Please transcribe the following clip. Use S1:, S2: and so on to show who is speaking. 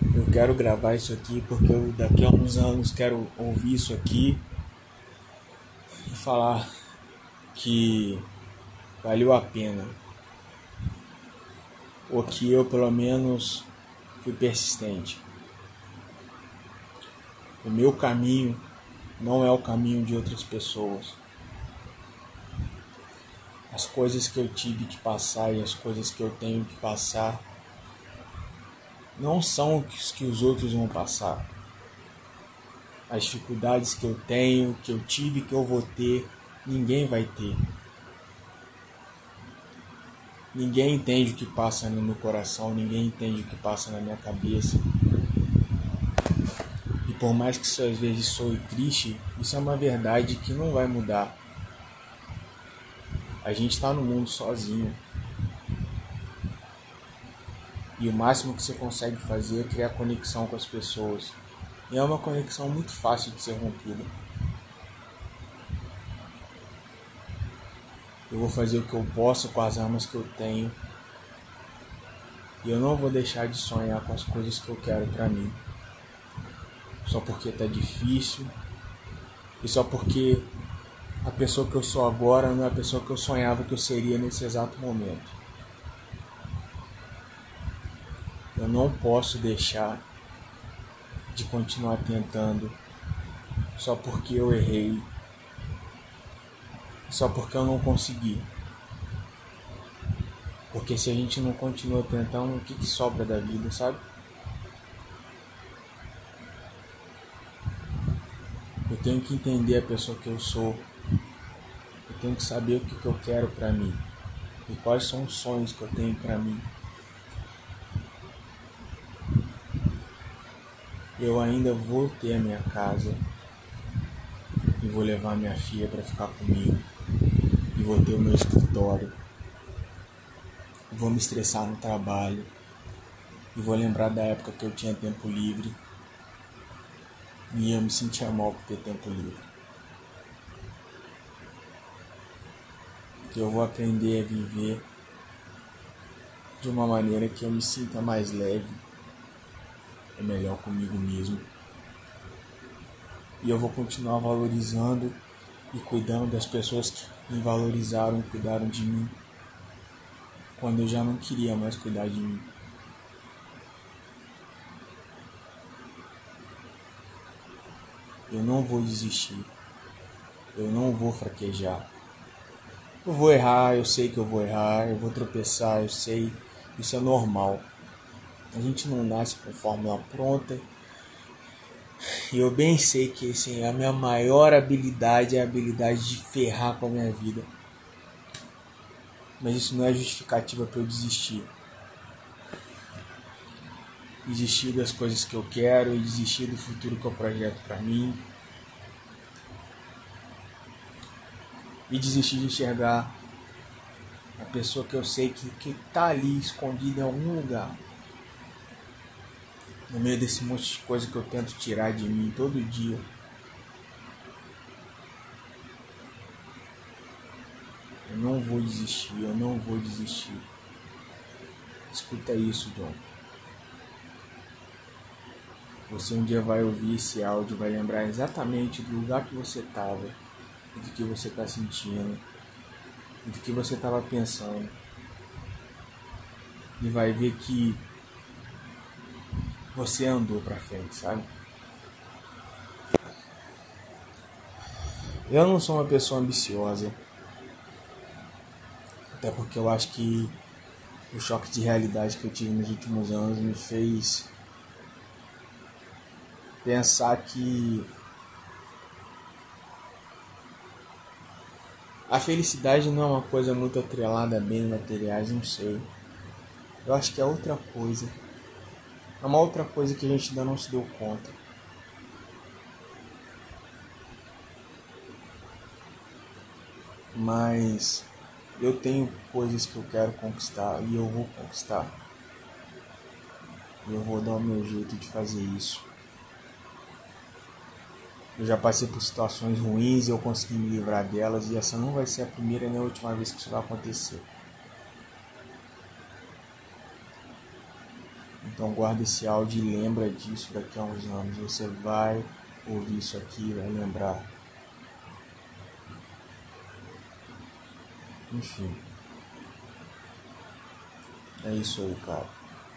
S1: Eu quero gravar isso aqui porque eu daqui a uns anos quero ouvir isso aqui e falar que valeu a pena. Ou que eu pelo menos fui persistente. O meu caminho não é o caminho de outras pessoas. As coisas que eu tive que passar e as coisas que eu tenho que passar não são os que os outros vão passar. As dificuldades que eu tenho, que eu tive, que eu vou ter, ninguém vai ter. Ninguém entende o que passa no meu coração, ninguém entende o que passa na minha cabeça. E por mais que isso às vezes soe triste, isso é uma verdade que não vai mudar. A gente está no mundo sozinho. E o máximo que você consegue fazer é criar conexão com as pessoas. E é uma conexão muito fácil de ser rompida. Eu vou fazer o que eu posso com as armas que eu tenho. E eu não vou deixar de sonhar com as coisas que eu quero para mim. Só porque tá difícil. E só porque a pessoa que eu sou agora não é a pessoa que eu sonhava que eu seria nesse exato momento. Eu não posso deixar de continuar tentando só porque eu errei só porque eu não consegui. Porque se a gente não continua tentando, o que, que sobra da vida, sabe? Eu tenho que entender a pessoa que eu sou. Eu tenho que saber o que, que eu quero para mim. E quais são os sonhos que eu tenho para mim. Eu ainda vou ter a minha casa e vou levar minha filha para ficar comigo e vou ter o meu escritório. Vou me estressar no trabalho e vou lembrar da época que eu tinha tempo livre e eu me sentia mal por ter tempo livre. Eu vou aprender a viver de uma maneira que eu me sinta mais leve e melhor comigo mesmo. E eu vou continuar valorizando e cuidando das pessoas que me valorizaram e cuidaram de mim quando eu já não queria mais cuidar de mim. Eu não vou desistir. Eu não vou fraquejar. Eu vou errar, eu sei que eu vou errar, eu vou tropeçar, eu sei. Isso é normal. A gente não nasce com fórmula pronta e eu bem sei que assim, a minha maior habilidade é a habilidade de ferrar com a minha vida. Mas isso não é justificativa para eu desistir. Desistir das coisas que eu quero e desistir do futuro que eu projeto para mim. E desistir de enxergar a pessoa que eu sei que, que tá ali escondida em algum lugar no meio desse monte de coisa que eu tento tirar de mim todo dia. Eu não vou desistir, eu não vou desistir. Escuta isso, John. Você um dia vai ouvir esse áudio, vai lembrar exatamente do lugar que você estava, do que você está sentindo, do que você estava pensando. E vai ver que você andou para frente, sabe? Eu não sou uma pessoa ambiciosa. Até porque eu acho que o choque de realidade que eu tive nos últimos anos me fez pensar que a felicidade não é uma coisa muito atrelada a bens materiais, não sei. Eu acho que é outra coisa. É uma outra coisa que a gente ainda não se deu conta. Mas eu tenho coisas que eu quero conquistar e eu vou conquistar. E eu vou dar o meu jeito de fazer isso. Eu já passei por situações ruins e eu consegui me livrar delas e essa não vai ser a primeira nem a última vez que isso vai acontecer. Então guarda esse áudio e lembra disso daqui a uns anos. Você vai ouvir isso aqui vai lembrar. Enfim. É isso aí, cara.